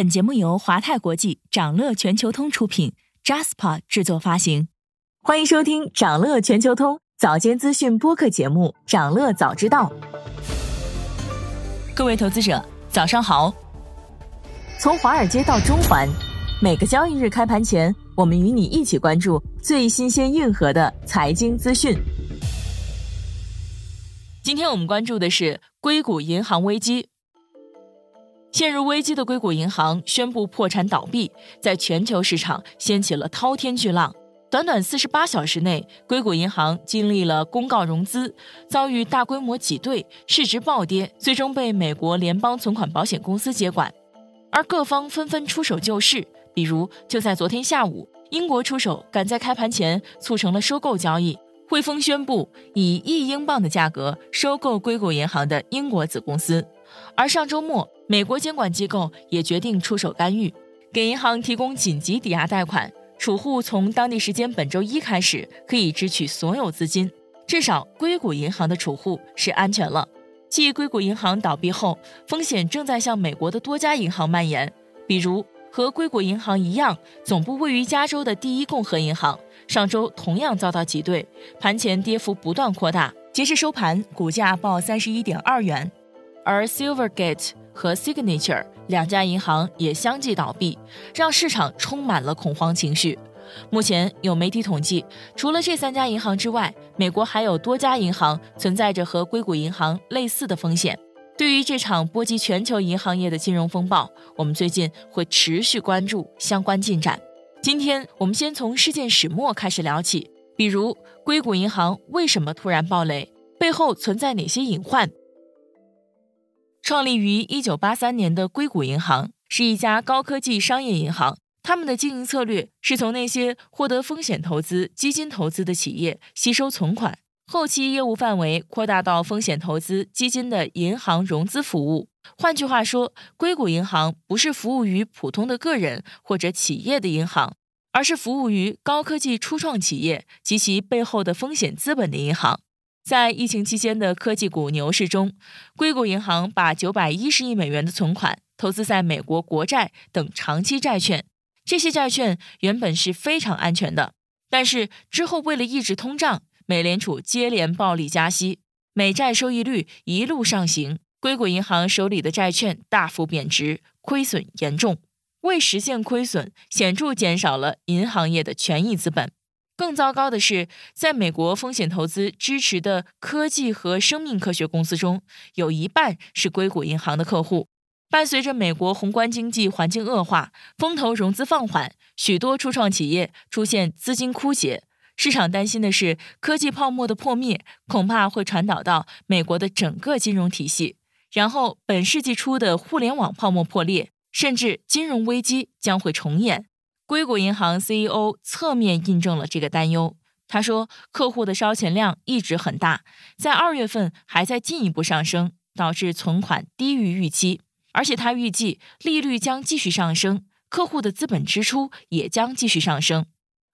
本节目由华泰国际、掌乐全球通出品，Jaspa 制作发行。欢迎收听掌乐全球通早间资讯播客节目《掌乐早知道》。各位投资者，早上好！从华尔街到中环，每个交易日开盘前，我们与你一起关注最新鲜、硬核的财经资讯。今天我们关注的是硅谷银行危机。陷入危机的硅谷银行宣布破产倒闭，在全球市场掀起了滔天巨浪。短短四十八小时内，硅谷银行经历了公告融资、遭遇大规模挤兑、市值暴跌，最终被美国联邦存款保险公司接管。而各方纷纷出手救市，比如就在昨天下午，英国出手赶在开盘前促成了收购交易，汇丰宣布以一英镑的价格收购硅谷银行的英国子公司。而上周末，美国监管机构也决定出手干预，给银行提供紧急抵押贷款。储户从当地时间本周一开始可以支取所有资金，至少硅谷银行的储户是安全了。继硅谷银行倒闭后，风险正在向美国的多家银行蔓延。比如和硅谷银行一样，总部位于加州的第一共和银行，上周同样遭到挤兑，盘前跌幅不断扩大，截至收盘，股价报三十一点二元。而 Silvergate 和 Signature 两家银行也相继倒闭，让市场充满了恐慌情绪。目前有媒体统计，除了这三家银行之外，美国还有多家银行存在着和硅谷银行类似的风险。对于这场波及全球银行业的金融风暴，我们最近会持续关注相关进展。今天我们先从事件始末开始聊起，比如硅谷银行为什么突然暴雷，背后存在哪些隐患？创立于一九八三年的硅谷银行是一家高科技商业银行。他们的经营策略是从那些获得风险投资、基金投资的企业吸收存款，后期业务范围扩大到风险投资基金的银行融资服务。换句话说，硅谷银行不是服务于普通的个人或者企业的银行，而是服务于高科技初创企业及其背后的风险资本的银行。在疫情期间的科技股牛市中，硅谷银行把九百一十亿美元的存款投资在美国国债等长期债券。这些债券原本是非常安全的，但是之后为了抑制通胀，美联储接连暴力加息，美债收益率一路上行，硅谷银行手里的债券大幅贬值，亏损严重。为实现亏损，显著减少了银行业的权益资本。更糟糕的是，在美国风险投资支持的科技和生命科学公司中，有一半是硅谷银行的客户。伴随着美国宏观经济环境恶化，风投融资放缓，许多初创企业出现资金枯竭。市场担心的是，科技泡沫的破灭恐怕会传导到美国的整个金融体系，然后本世纪初的互联网泡沫破裂，甚至金融危机将会重演。硅谷银行 CEO 侧面印证了这个担忧。他说，客户的烧钱量一直很大，在二月份还在进一步上升，导致存款低于预期。而且他预计利率将继续上升，客户的资本支出也将继续上升。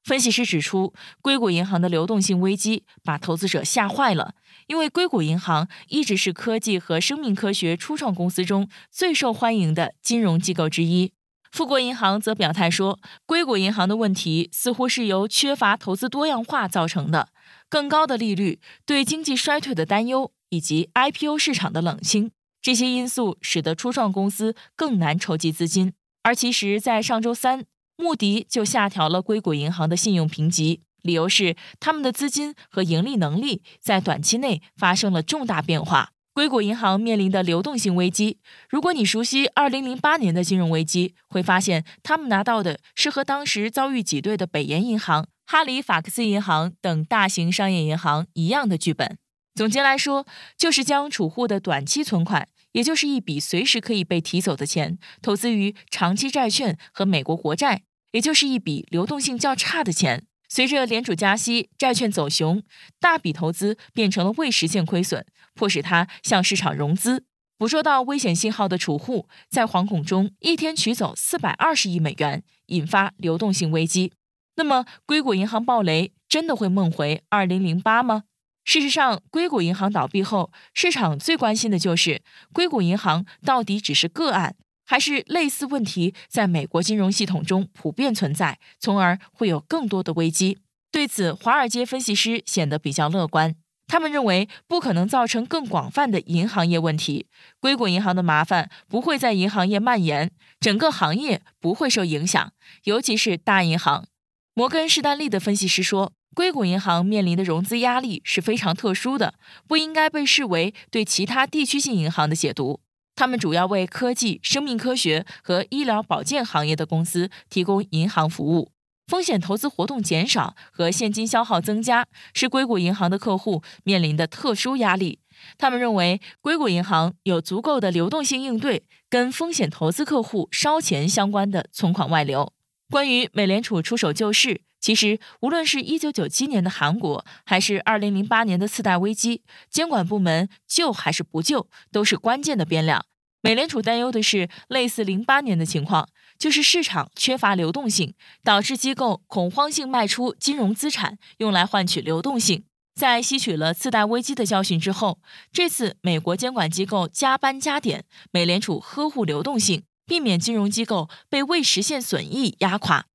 分析师指出，硅谷银行的流动性危机把投资者吓坏了，因为硅谷银行一直是科技和生命科学初创公司中最受欢迎的金融机构之一。富国银行则表态说，硅谷银行的问题似乎是由缺乏投资多样化造成的。更高的利率、对经济衰退的担忧以及 IPO 市场的冷清，这些因素使得初创公司更难筹集资金。而其实，在上周三，穆迪就下调了硅谷银行的信用评级，理由是他们的资金和盈利能力在短期内发生了重大变化。硅谷银行面临的流动性危机，如果你熟悉2008年的金融危机，会发现他们拿到的是和当时遭遇挤兑的北岩银行、哈里法克斯银行等大型商业银行一样的剧本。总结来说，就是将储户的短期存款，也就是一笔随时可以被提走的钱，投资于长期债券和美国国债，也就是一笔流动性较差的钱。随着联储加息，债券走熊，大笔投资变成了未实现亏损，迫使他向市场融资。捕捉到危险信号的储户在惶恐中一天取走四百二十亿美元，引发流动性危机。那么，硅谷银行暴雷真的会梦回二零零八吗？事实上，硅谷银行倒闭后，市场最关心的就是硅谷银行到底只是个案，还是类似问题在美国金融系统中普遍存在，从而会有更多的危机？对此，华尔街分析师显得比较乐观。他们认为不可能造成更广泛的银行业问题，硅谷银行的麻烦不会在银行业蔓延，整个行业不会受影响，尤其是大银行。摩根士丹利的分析师说，硅谷银行面临的融资压力是非常特殊的，不应该被视为对其他地区性银行的解读。他们主要为科技、生命科学和医疗保健行业的公司提供银行服务。风险投资活动减少和现金消耗增加是硅谷银行的客户面临的特殊压力。他们认为，硅谷银行有足够的流动性应对跟风险投资客户烧钱相关的存款外流。关于美联储出手救市，其实无论是一九九七年的韩国，还是二零零八年的次贷危机，监管部门救还是不救，都是关键的变量。美联储担忧的是类似零八年的情况，就是市场缺乏流动性，导致机构恐慌性卖出金融资产，用来换取流动性。在吸取了次贷危机的教训之后，这次美国监管机构加班加点，美联储呵护流动性，避免金融机构被未实现损益压垮。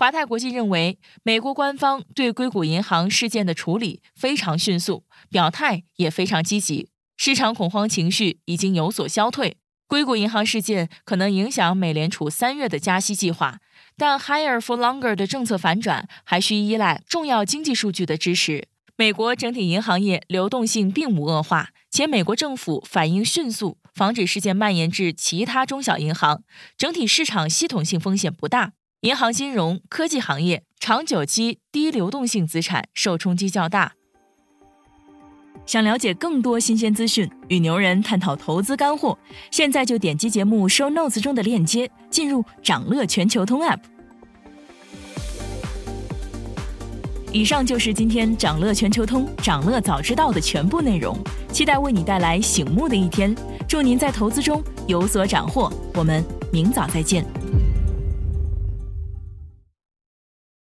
华泰国际认为，美国官方对硅谷银行事件的处理非常迅速，表态也非常积极，市场恐慌情绪已经有所消退。硅谷银行事件可能影响美联储三月的加息计划，但 Higher for Longer 的政策反转还需依赖重要经济数据的支持。美国整体银行业流动性并无恶化，且美国政府反应迅速，防止事件蔓延至其他中小银行，整体市场系统性风险不大。银行、金融科技行业长久期低流动性资产受冲击较大。想了解更多新鲜资讯，与牛人探讨投资干货，现在就点击节目 show notes 中的链接，进入掌乐全球通 app。以上就是今天掌乐全球通、掌乐早知道的全部内容，期待为你带来醒目的一天。祝您在投资中有所斩获，我们明早再见。